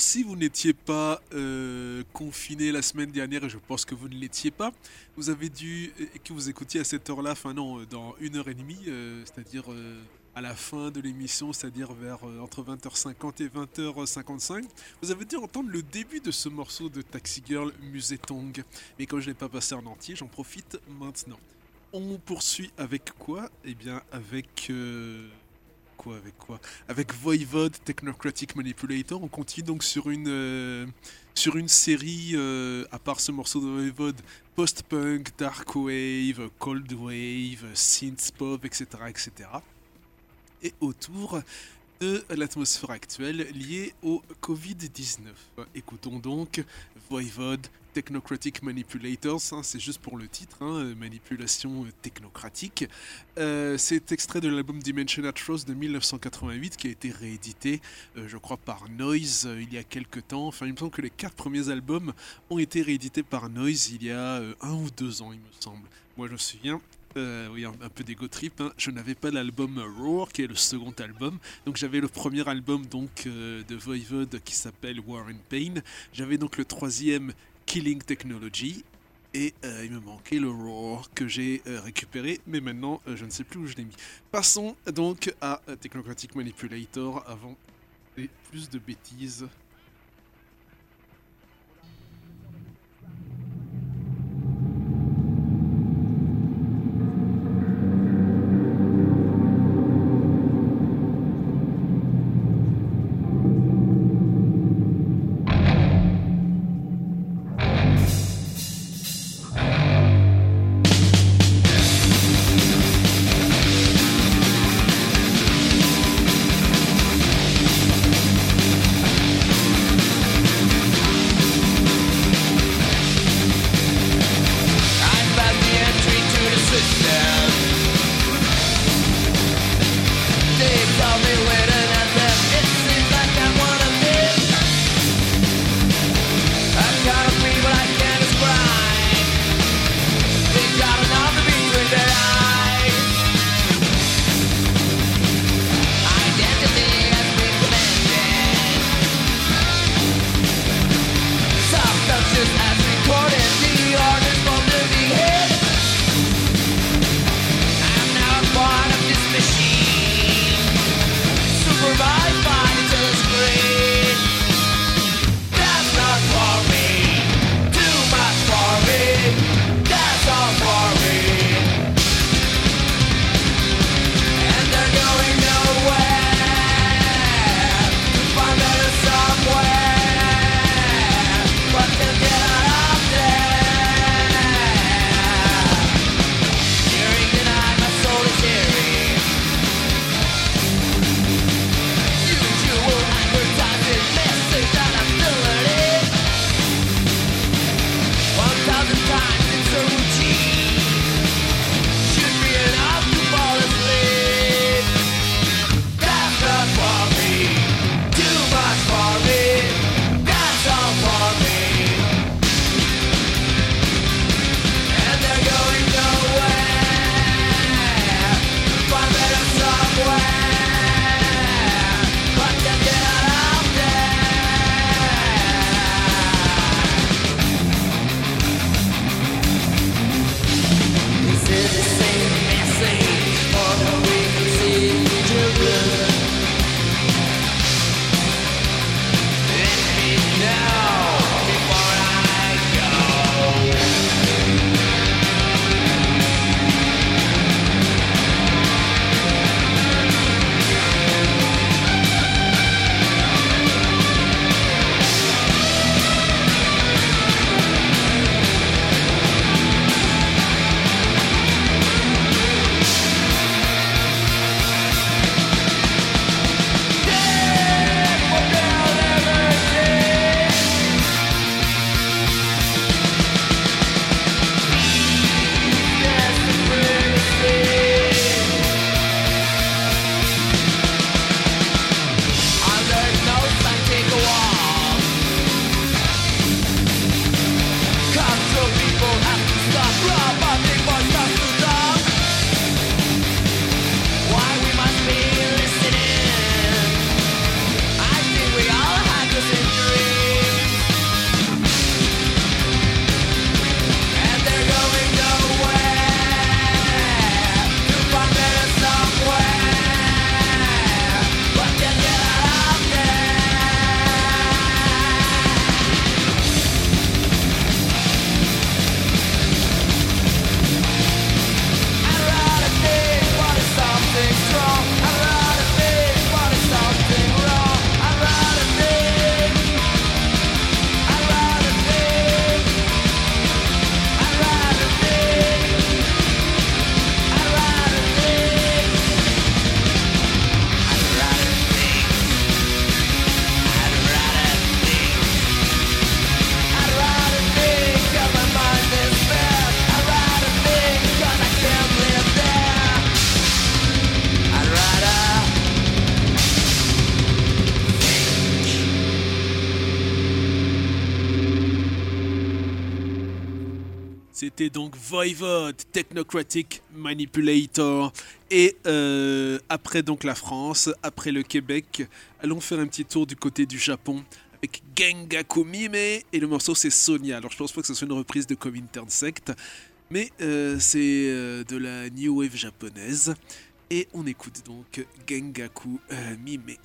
Si vous n'étiez pas euh, confiné la semaine dernière, et je pense que vous ne l'étiez pas, vous avez dû, et que vous écoutiez à cette heure-là, enfin non, dans une heure et demie, euh, c'est-à-dire euh, à la fin de l'émission, c'est-à-dire vers euh, entre 20h50 et 20h55, vous avez dû entendre le début de ce morceau de Taxi Girl Musetong. Mais comme je ne l'ai pas passé en entier, j'en profite maintenant. On poursuit avec quoi? Eh bien avec... avec quoi Avec Voivod Technocratic Manipulator, on continue donc sur une, euh, sur une série, euh, à part ce morceau de Voivod, post-punk, dark wave, cold wave, synth pop, etc. etc. Et autour de l'atmosphère actuelle liée au Covid-19. Écoutons donc Voivod Technocratic Manipulators, hein, c'est juste pour le titre, hein, manipulation technocratique. Euh, c'est extrait de l'album Dimension Atroce de 1988 qui a été réédité, euh, je crois, par Noise euh, il y a quelques temps. Enfin, il me semble que les quatre premiers albums ont été réédités par Noise il y a un ou deux ans, il me semble. Moi, je me souviens. oui, un, un peu d'ego trip. hein. Je n'avais pas l'album Roar, qui est le second album. Donc j'avais le premier album donc de Voivod qui s'appelle War and Pain. J'avais donc le troisième Killing Technology. Et euh, il me manquait le Roar que j'ai euh, récupéré, mais maintenant euh, je ne sais plus où je l'ai mis. Passons donc à Technocratic Manipulator avant plus de bêtises. Donc Voivode, Technocratic Manipulator. Et euh, après donc la France, après le Québec, allons faire un petit tour du côté du Japon avec Gengaku Mime et le morceau c'est Sonia. Alors je pense pas que ce soit une reprise de Comintern Sect, mais euh, c'est euh, de la new wave japonaise. Et on écoute donc Gengaku Mime.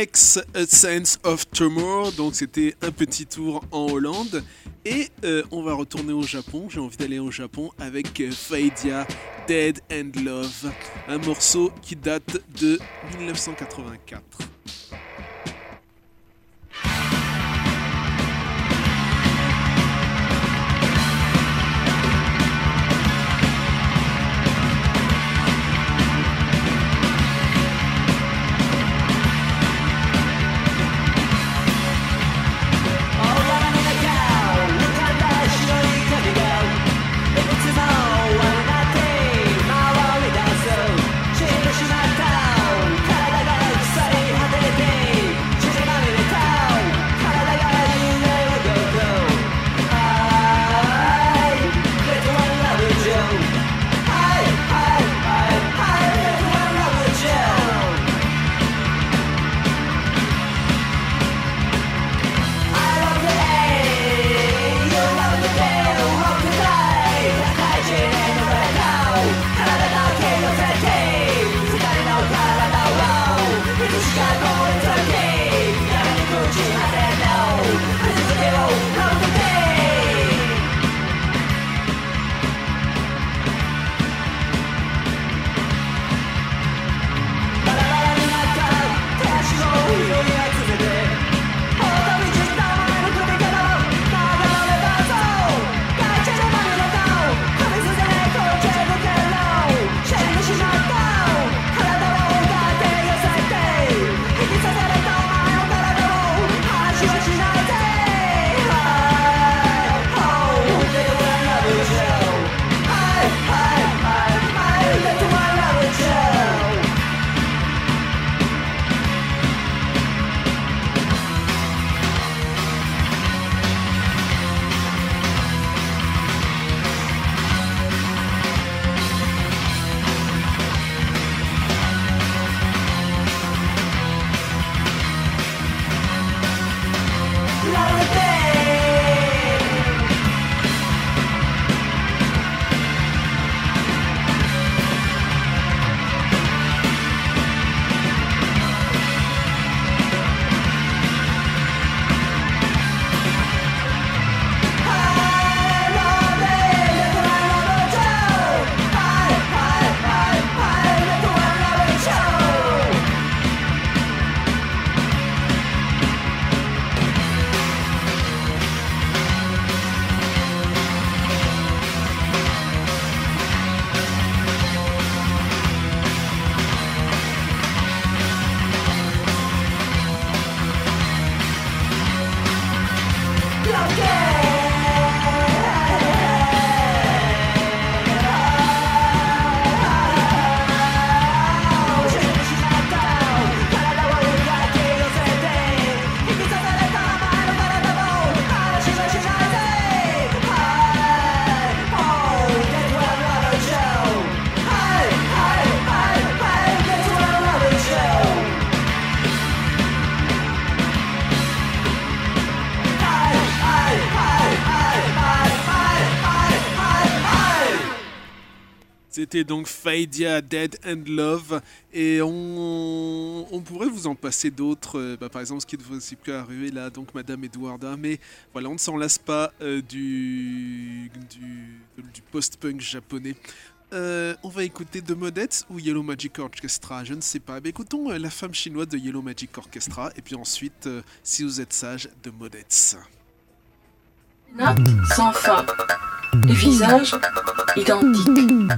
X A Sense of Tomorrow, donc c'était un petit tour en Hollande. Et euh, on va retourner au Japon, j'ai envie d'aller au Japon avec euh, Faidia, Dead and Love, un morceau qui date de 1984. C'était donc Faidia, Dead and Love. Et on, on pourrait vous en passer d'autres. euh, bah, par exemple, ce qui ne vous plus arriver là, donc Madame Edwarda. Mais voilà, on ne s'en lasse pas euh, du, du, post-punk japonais. Euh, on va écouter The Modettes ou Yellow Magic Orchestra, je ne sais pas. Mais écoutons euh, la femme chinoise de Yellow Magic Orchestra. Et puis ensuite, si vous êtes sage, The Modettes. Notes sans fin. Les visages identiques.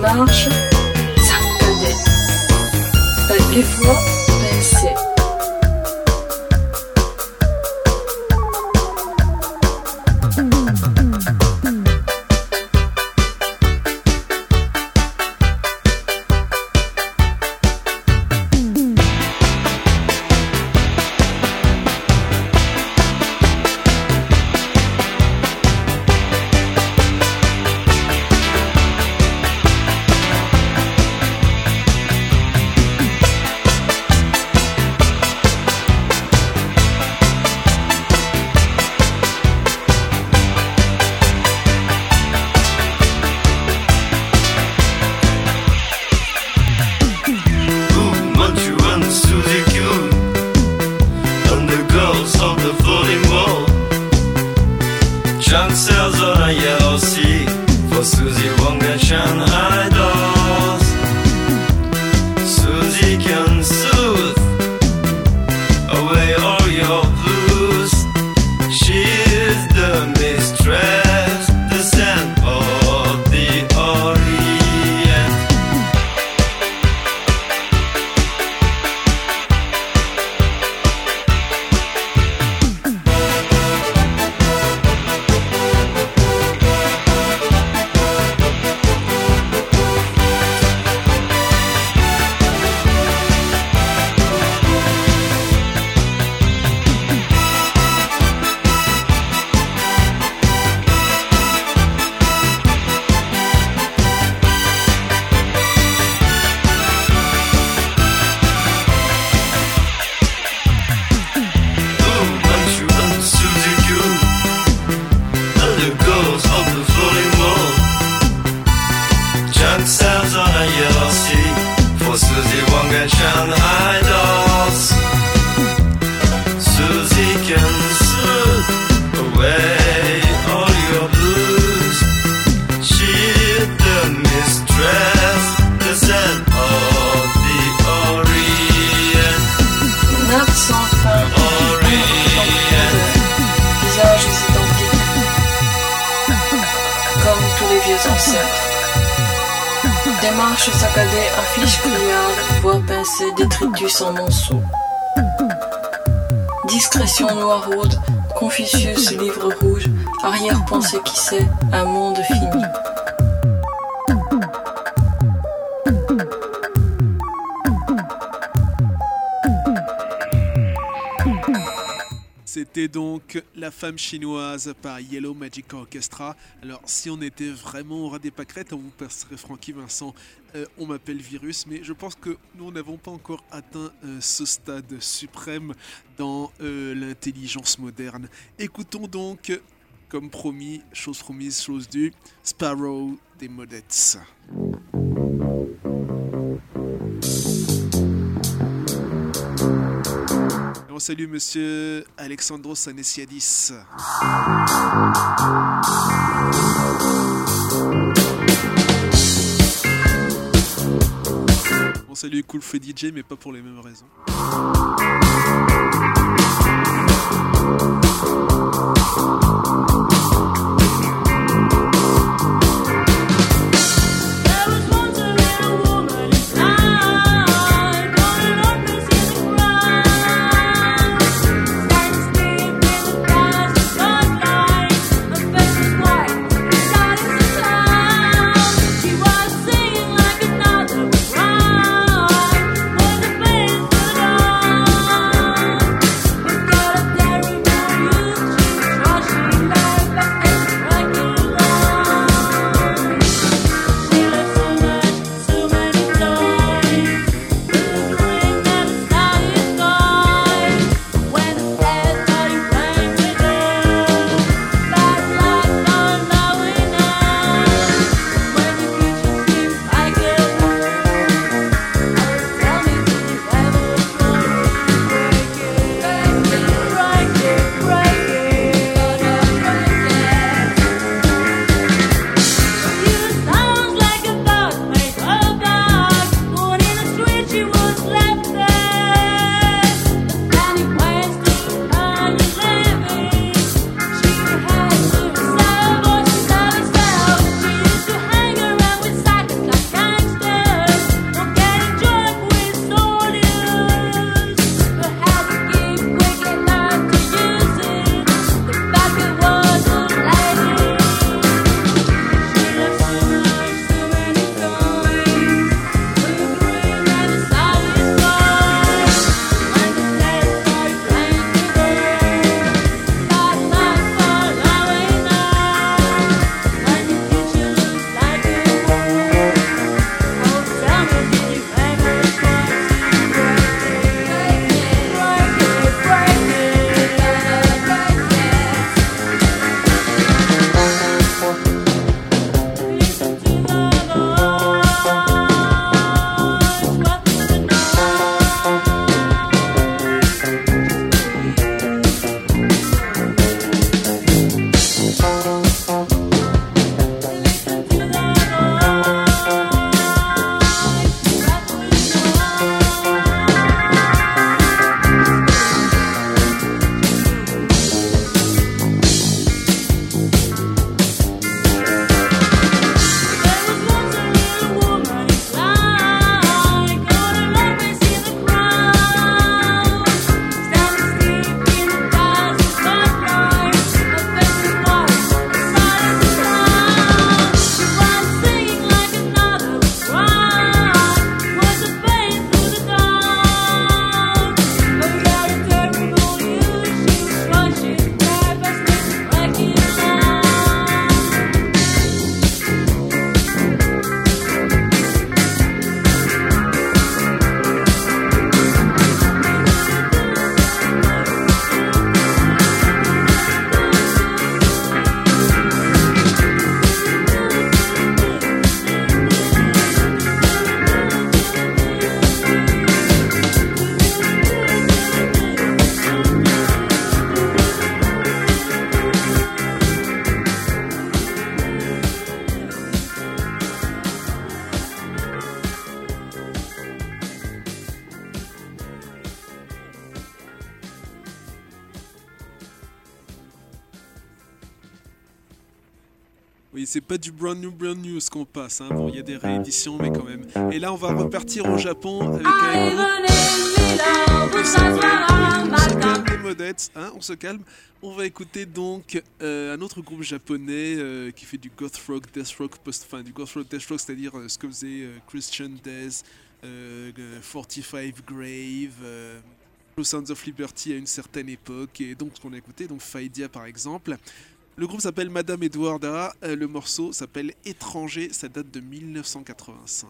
Démarche saccadée, les voix pincées. Junk C'était donc La femme chinoise par Yellow Magic Orchestra. Alors, si on était vraiment au ras des pâquerettes, on vous passerait Francky Vincent. euh, on m'appelle Virus, mais je pense que nous n'avons pas encore atteint euh, ce stade suprême dans euh, l'intelligence moderne. Écoutons donc, comme promis, chose promise, chose due, Sparrow des Modettes. On salue monsieur Alexandros Anessiadis. On salue Cool Free DJ, mais pas pour les mêmes raisons. Pas du brand new, brand new ce qu'on passe. Hein. Bon, il y a des rééditions, mais quand même. Et là, on va repartir au Japon avec un groupe s'appelle- On se calme les modettes, hein, on se calme. On va écouter donc euh, un autre groupe japonais euh, qui fait du goth rock, death rock, post, enfin du goth rock, death rock, c'est-à-dire euh, ce que faisait euh, Christian Death, euh, euh, 45 Grave, euh, Sounds of Liberty à une certaine époque, et donc ce qu'on a écouté, donc Faidia par exemple. Le groupe s'appelle Madame Edwarda, euh, le morceau s'appelle Étranger, ça date de 1985.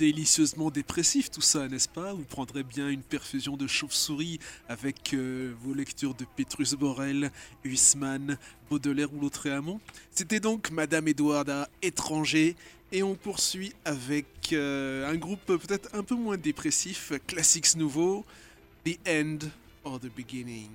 Délicieusement dépressif tout ça, n'est-ce pas? Vous prendrez bien une perfusion de chauve-souris avec euh, vos lectures de Petrus Borel, Huysman, Baudelaire ou Lautréamont. C'était donc Madame Edwarda, étranger, et on poursuit avec euh, un groupe peut-être un peu moins dépressif, Classics Nouveau, The End or the Beginning.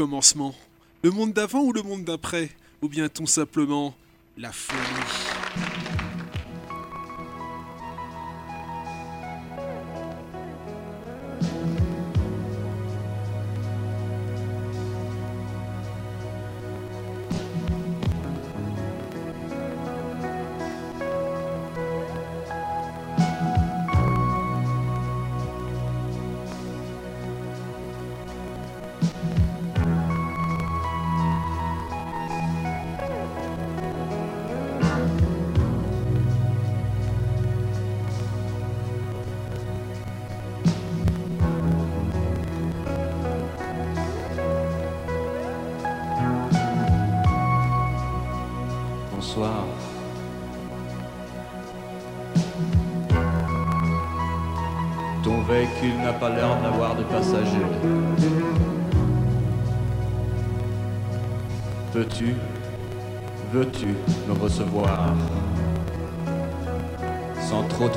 Le monde d'avant ou le monde d'après? Ou bien tout simplement la folie?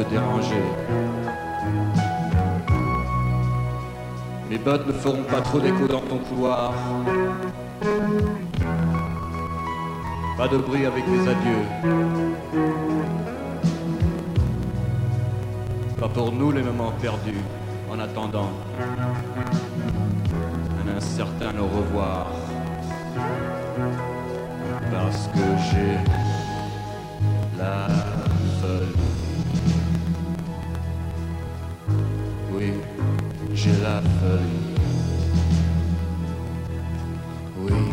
Déranger Mes bottes ne feront pas trop d'écho dans ton couloir. Pas de bruit avec les adieux. Pas pour nous les moments perdus en attendant. Un un certain au revoir. Parce que j'ai la folie. J'ai la folie. Oui,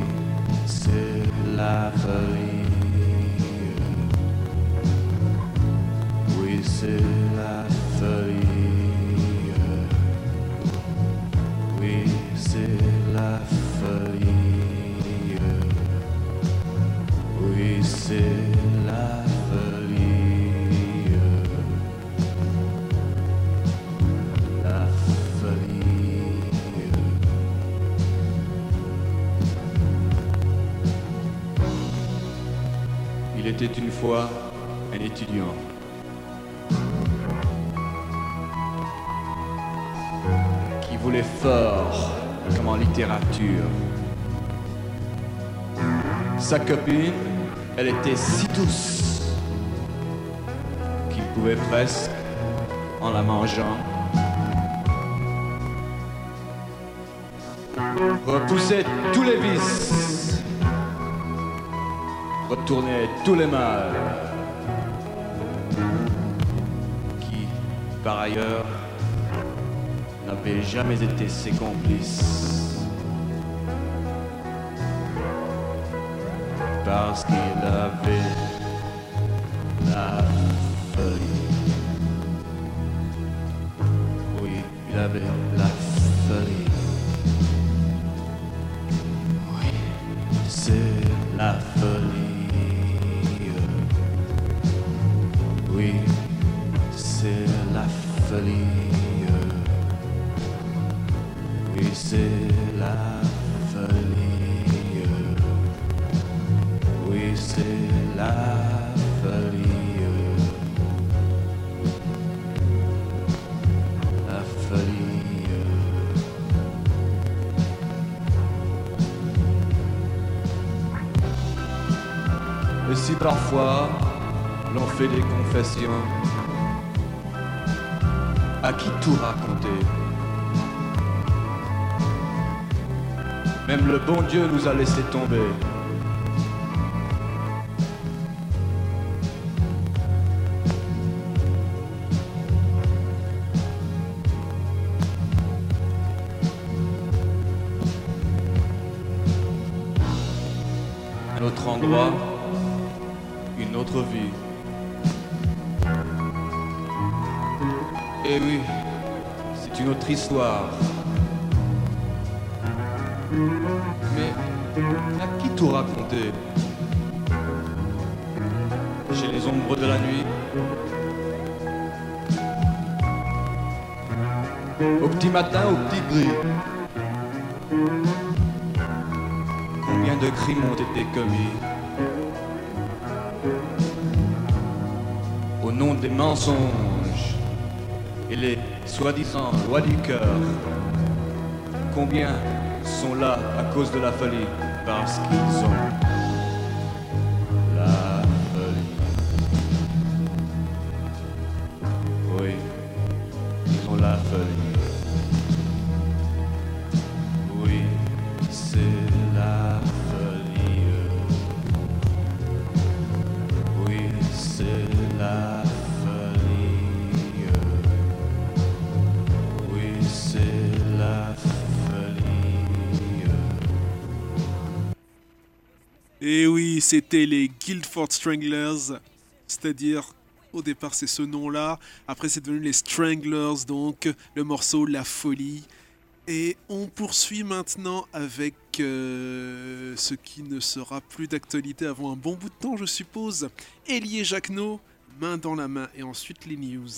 c'est la folie. Sa copine, elle était si douce qu'il pouvait presque, en la mangeant, repousser tous les vices, retourner tous les mâles, qui, par ailleurs, n'avaient jamais été ses complices. Parce qu'il avait le bon Dieu nous a laissé tomber. Un autre endroit, une autre vie. Et oui, c'est une autre histoire. Tout raconter. Chez les ombres de la nuit. Au petit matin, au petit gris. Combien de crimes ont été commis? Au nom des mensonges et les soi-disant lois du cœur Combien sont là à cause de la folie? Parce qu'ils c'était les Guildford Stranglers, c'est-à-dire au départ c'est ce nom-là, après c'est devenu les Stranglers, donc le morceau La Folie. Et on poursuit maintenant avec euh, ce qui ne sera plus d'actualité avant un bon bout de temps, je suppose. Elie Jacquenot, main dans la main, et ensuite les news.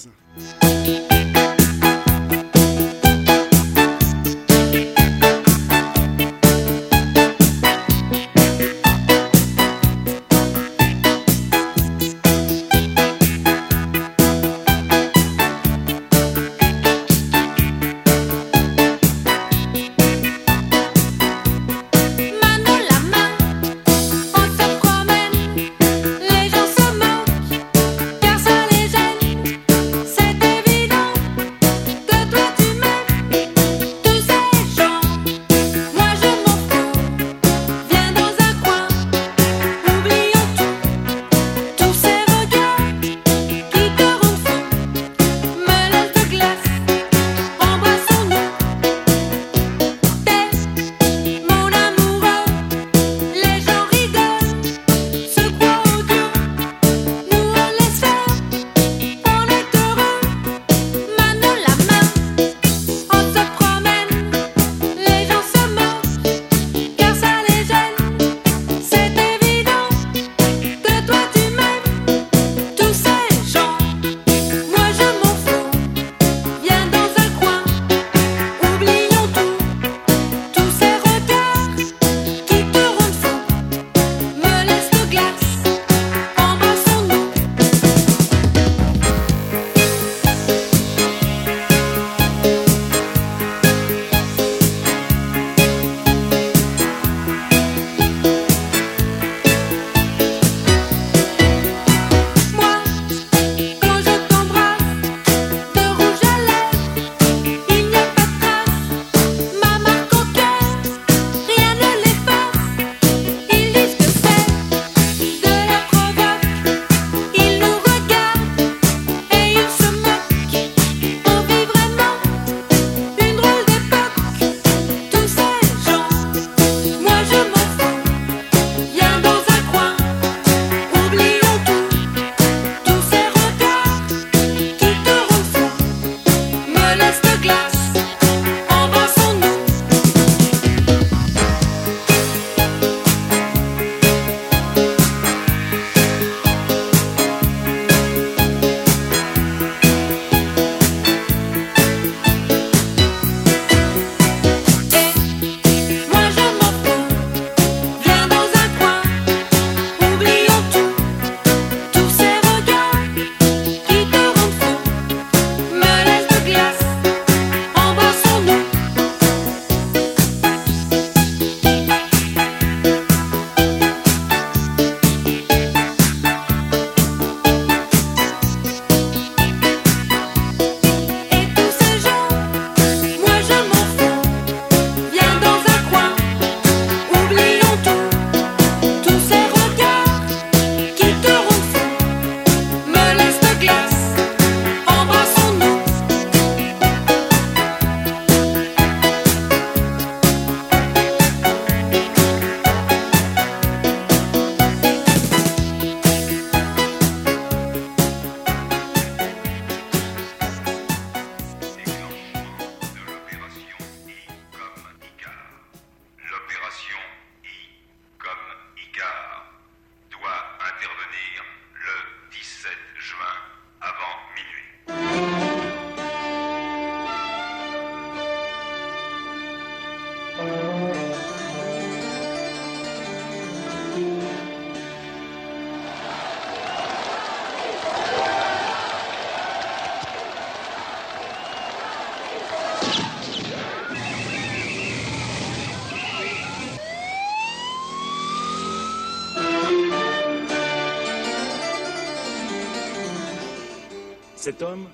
Cet homme,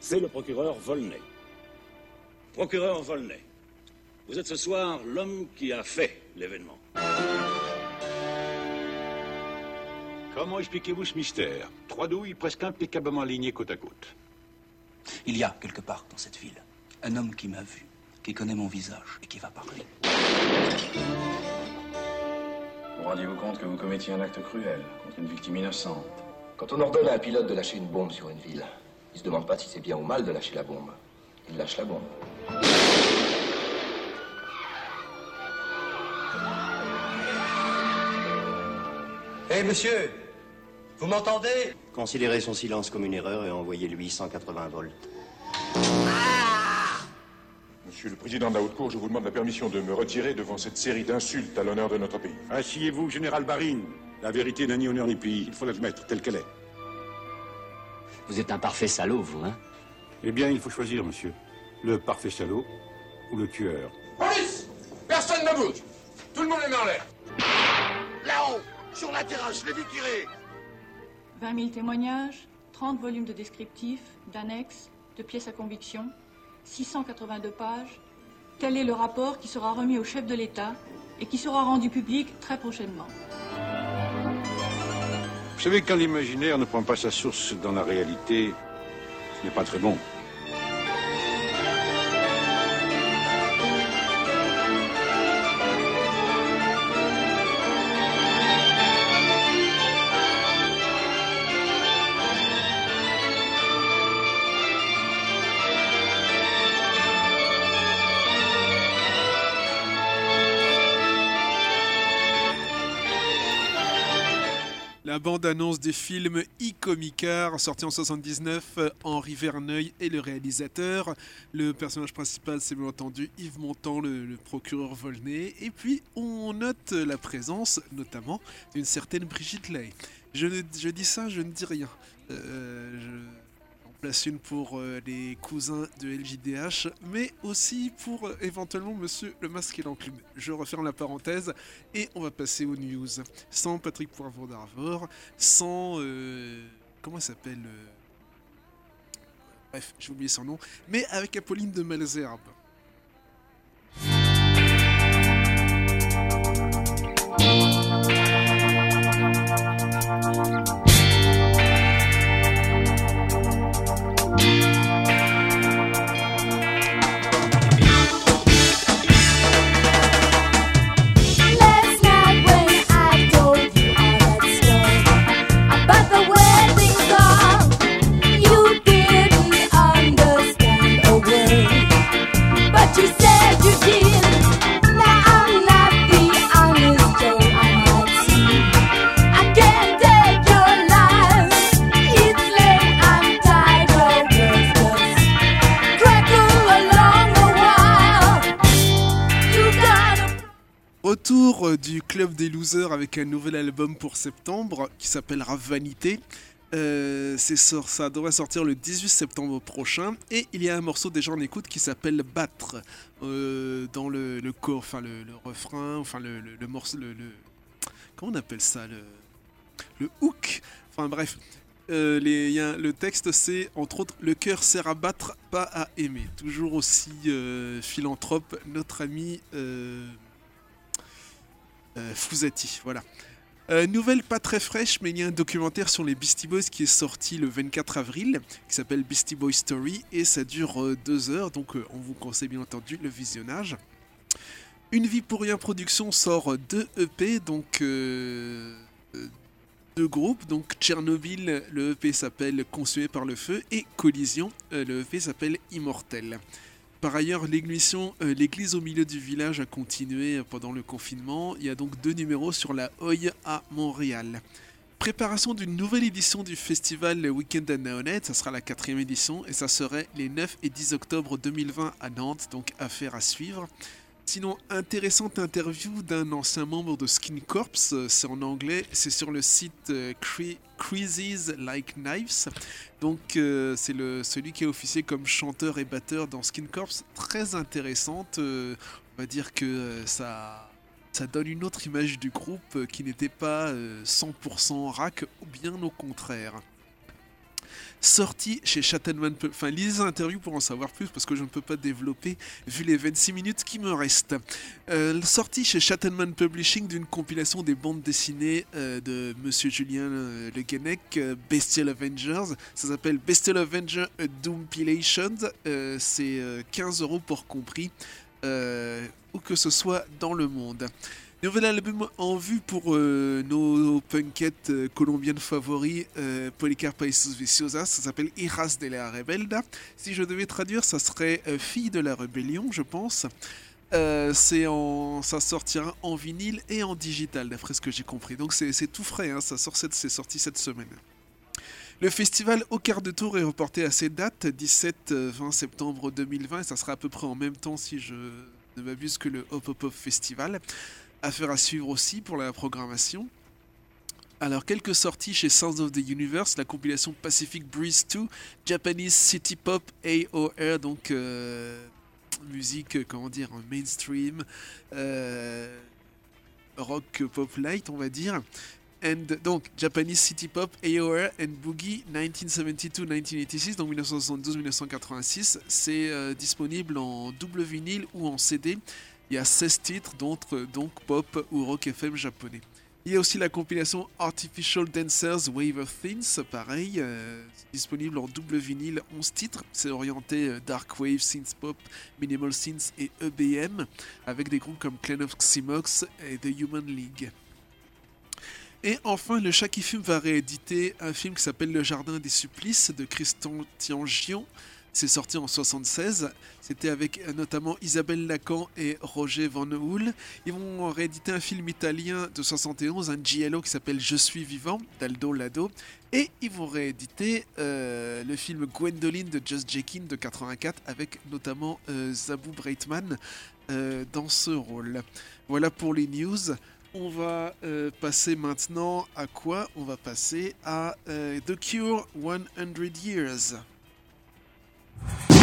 c'est le procureur Volney. Procureur Volney, vous êtes ce soir l'homme qui a fait l'événement. Comment expliquez-vous ce mystère? Trois douilles presque impeccablement alignées côte à côte. Il y a quelque part dans cette ville un homme qui m'a vu, qui connaît mon visage et qui va parler. Vous rendiez-vous compte que vous commettiez un acte cruel contre une victime innocente? Quand on ordonne à un pilote de lâcher une bombe sur une ville, il se demande pas si c'est bien ou mal de lâcher la bombe. Il lâche la bombe. Hé, monsieur Vous m'entendez? Considérez son silence comme une erreur et envoyez-lui 180 volts. Monsieur le président de la haute cour, je vous demande la permission de me retirer devant cette série d'insultes à l'honneur de notre pays. Asseyez-vous, général Barine. La vérité n'a ni honneur ni pays. Il faut l'admettre telle qu'elle est. Vous êtes un parfait salaud, vous, hein? Eh bien, il faut choisir, monsieur. Le parfait salaud ou le tueur. Police Personne ne bouge Tout le monde est en l'air Là-haut, sur la terrasse, je l'ai vu tirer 20 000 témoignages, 30 volumes de descriptifs, d'annexes, de pièces à conviction, 682 pages. Tel est le rapport qui sera remis au chef de l'État et qui sera rendu public très prochainement. Vous savez, quand l'imaginaire ne prend pas sa source dans la réalité, ce n'est pas très bon. Bande-annonce du film E-Comicar, sorti en 79, euh, Henri Verneuil est le réalisateur. Le personnage principal, c'est bien entendu Yves Montand, le, procureur Volney. Et puis, on note la présence, notamment, d'une certaine Brigitte Lay. Je, dis ça, je ne dis rien. Euh, place une pour euh, les cousins de LJDH, mais aussi pour euh, éventuellement Monsieur le Masque et l'Enclume. Je referme la parenthèse et on va passer aux news. Sans Patrick Poivre d'Arvor, sans. euh, comment s'appelle euh, Bref, j'ai oublié son nom, mais avec Apolline de Malzerbe. Retour euh, du Club des Losers avec un nouvel album pour septembre qui s'appellera Vanité. Euh, ça devrait sortir le 18 septembre prochain et il y a un morceau déjà en écoute qui s'appelle Battre euh, dans le, le corps, enfin le, refrain, enfin le, morceau, le, comment on appelle ça, le, hook, enfin bref. Euh, le texte c'est entre autres le cœur sert à battre, pas à aimer. Toujours aussi philanthrope, notre ami euh, Fouzati, voilà. Euh, nouvelle pas très fraîche, mais il y a un documentaire sur les Beastie Boys qui est sorti le 24 avril, qui s'appelle Beastie Boy Story, et ça dure euh, deux heures, donc on vous conseille bien entendu le visionnage. Une vie pour rien production sort deux EP, donc deux groupes, donc Tchernobyl, le EP s'appelle Consumé par le feu, et Collision, le EP s'appelle Immortel. Par ailleurs, euh, L'église au milieu du village a continué pendant le confinement. Il y a donc deux numéros sur la Hoye à Montréal. Préparation d'une nouvelle édition du festival Weekend à Naonet, ça sera la quatrième édition et ça serait les 9 et 10 octobre 2020 à Nantes, donc affaire à suivre. Sinon, intéressante interview d'un ancien membre de Skin Corps, c'est en anglais, c'est sur le site euh, Like Knives. Donc, euh, c'est celui qui est officié comme chanteur et batteur dans Skin Corps. Très intéressante. euh, on va dire que ça, ça donne une autre image du groupe qui n'était pas euh, 100% rack, bien au contraire. Sorti chez Chattenman. Enfin, lisez l'interview pour en savoir plus parce que je ne peux pas développer vu les 26 minutes qui me restent. Euh, sorti chez Chattenman Publishing d'une compilation des bandes dessinées euh, de Monsieur Julien euh, Le Guenec, euh, Bestial Avengers. Ça s'appelle Bestial Avenger Doompilation. Euh, C'est euh, 15 euros pour compris, euh, où que ce soit dans le monde. Nouvel album en vue pour euh, nos punkettes euh, colombiennes favoris, euh, Policarpa sus Viciosas, ça s'appelle Hijas de la Rebelda. Si je devais traduire, ça serait euh, Fille de la Rébellion, je pense. En, ça sortira en vinyle et en digital, d'après ce que j'ai compris. Donc c'est tout frais, hein, c'est sorti cette semaine. Le festival au quart de tour est reporté à ces dates, 17-20 septembre 2020, et ça sera à peu près en même temps si je ne m'abuse que le Hop Hop Hop Festival. Affaire à suivre aussi pour la programmation. Alors, quelques sorties chez Sounds of the Universe, la compilation Pacific Breeze 2, Japanese City Pop AOR, donc euh, musique, euh, comment dire, mainstream, euh, rock pop light, on va dire. And, donc, Japanese City Pop, AOR and Boogie 1972-1986, donc 1972-1986. C'est disponible en double vinyle ou en CD. Il y a 16 titres, dont donc pop ou rock FM japonais. Il y a aussi la compilation Artificial Dancers Wave of Things, pareil, euh, disponible en double vinyle, 11 titres. C'est orienté euh, Dark Wave, Synth Pop, Minimal Synth et EBM, avec des groupes comme Clan of Xymox et The Human League. Et enfin, le chat qui va rééditer un film qui s'appelle Le Jardin des Supplices de Christian Tiangion. C'est sorti en 76. C'était avec euh, notamment Isabelle Lacan et Roger Van Hool. Ils vont rééditer un film italien de 71, un giallo qui s'appelle Je suis vivant d'Aldo Lado. Et ils vont rééditer euh, le film Gwendoline de Just Jekin de 84 avec notamment euh, Zabou Breitman euh, dans ce rôle. Voilà pour les news. On va passer maintenant à quoi? On va passer à The Cure 100 Years. you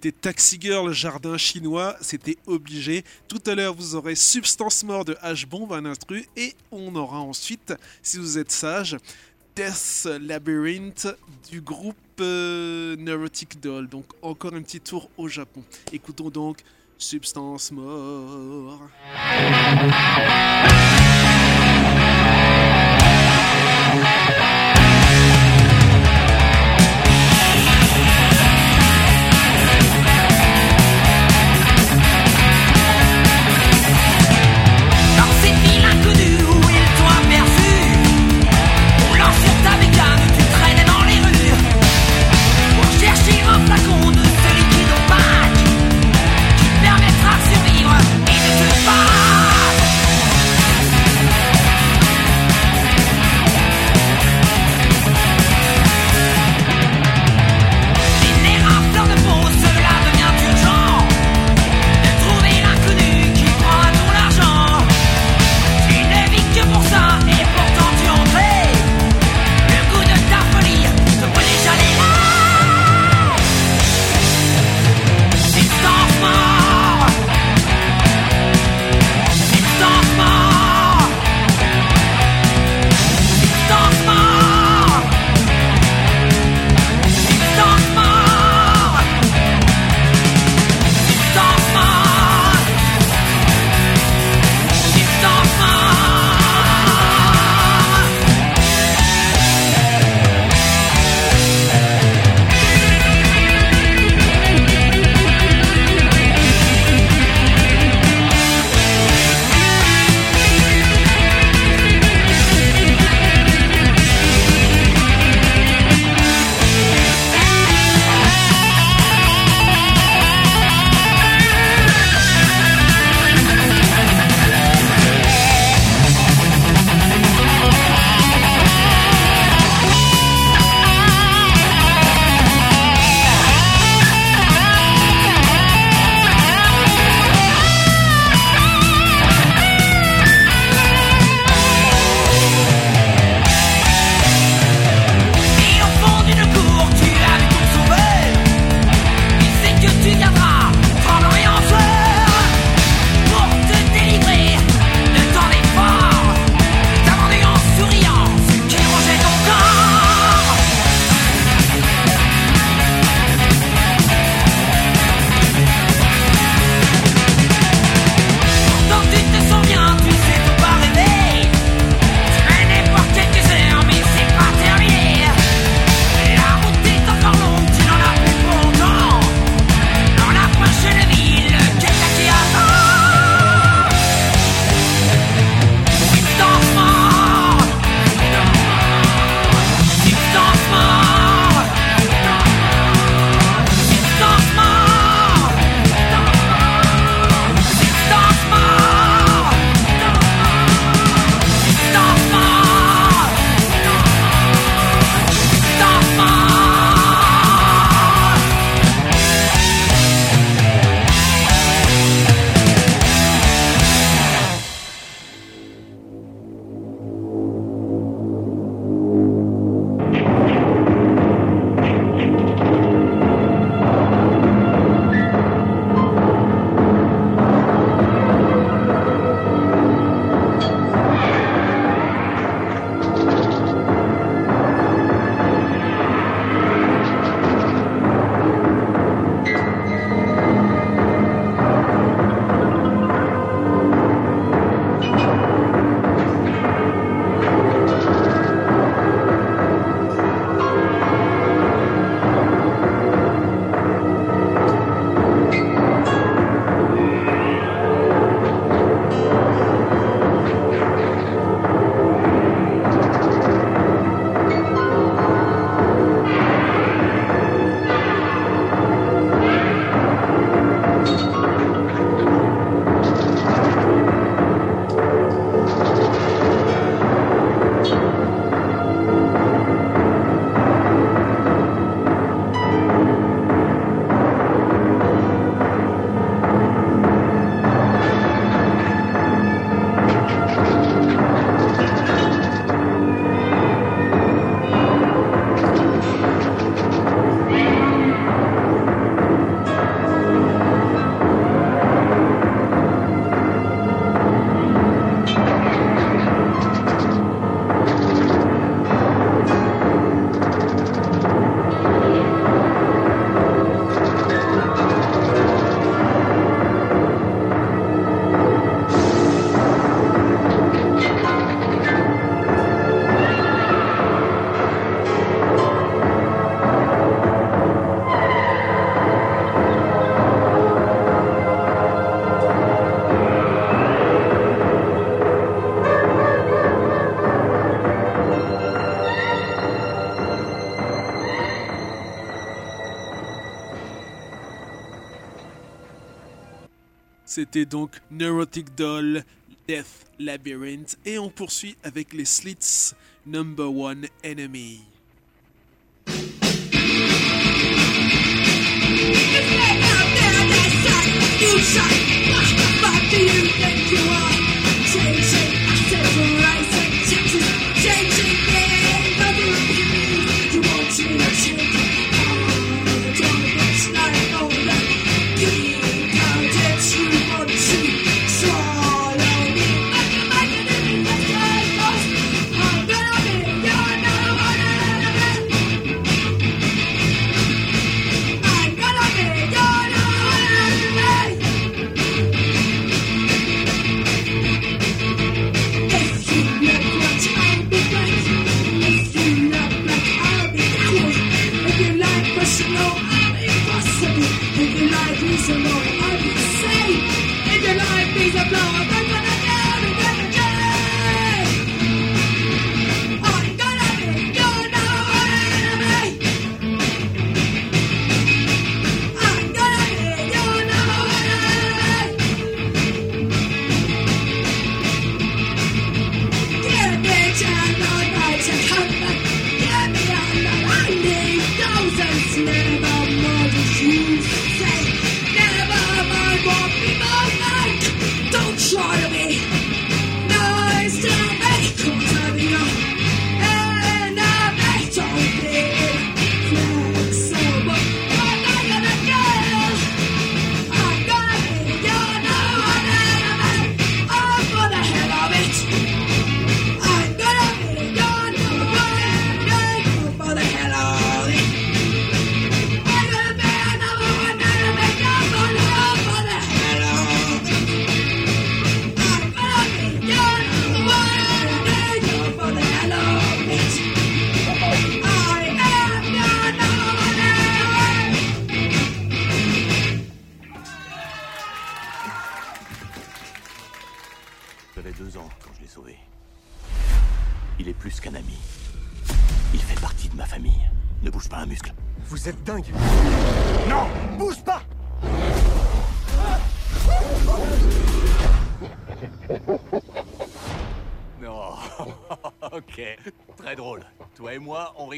c'était Taxi Girl, jardin chinois, c'était obligé. Tout à l'heure, vous aurez Substance Mort de H-Bomb, un instru, et on aura ensuite, si vous êtes sage, Death Labyrinth du groupe euh, Neurotic Doll. Donc, encore un petit tour au Japon. Écoutons donc Substance Mort. C'était donc Neurotic Doll, Death Labyrinth. Et on poursuit avec les Slits, Number One Enemy.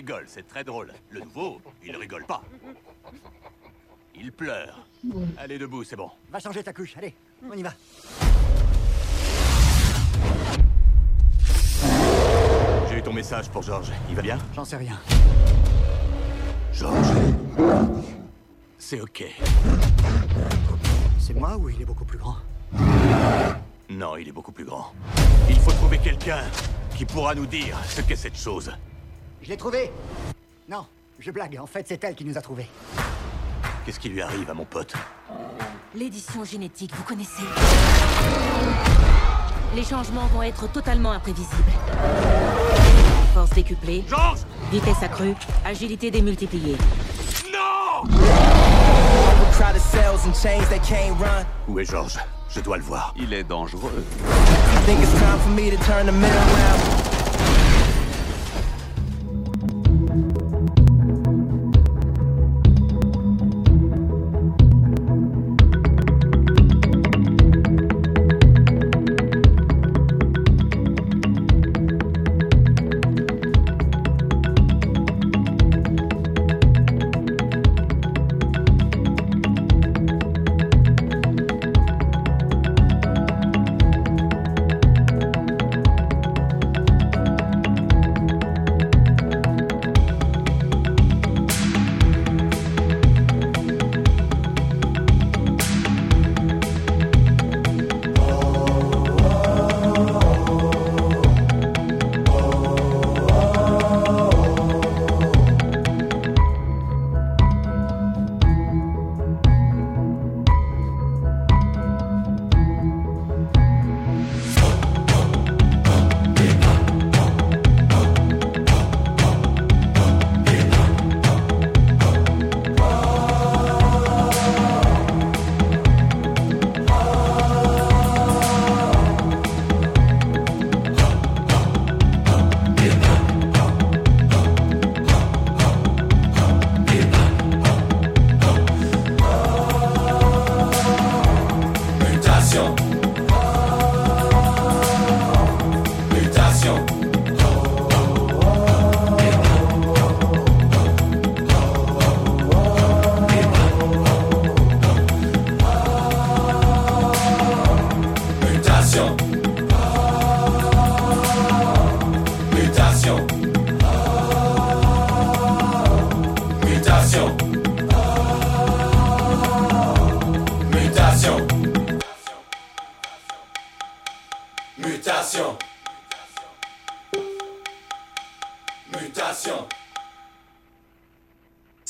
Rigole. C'est très drôle. Le nouveau, il rigole pas. Il pleure. Allez debout, c'est bon. Va changer ta couche, allez, on y va. J'ai eu ton message pour Georges. Il va bien? J'en sais rien. Georges? C'est ok. C'est moi ou il est beaucoup plus grand? Non, il est beaucoup plus grand. Il faut trouver quelqu'un qui pourra nous dire ce qu'est cette chose. Je l'ai trouvé Non, je blague, en fait c'est elle qui nous a trouvés. Qu'est-ce qui lui arrive à mon pote L'édition génétique, vous connaissez Les changements vont être totalement imprévisibles. Force décuplée. Vitesse accrue. Agilité démultipliée. Run. Où est Georges? Je dois le voir. Il est dangereux.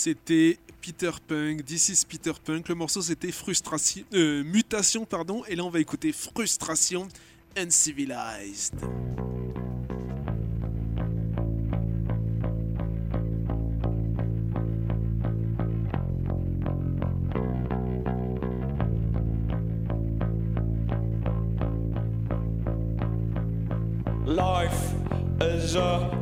C'était Peter Punk, This is Peter Punk. Le morceau c'était Frustration, euh, Mutation, pardon. Et là on va écouter Frustration Uncivilized. Life is a.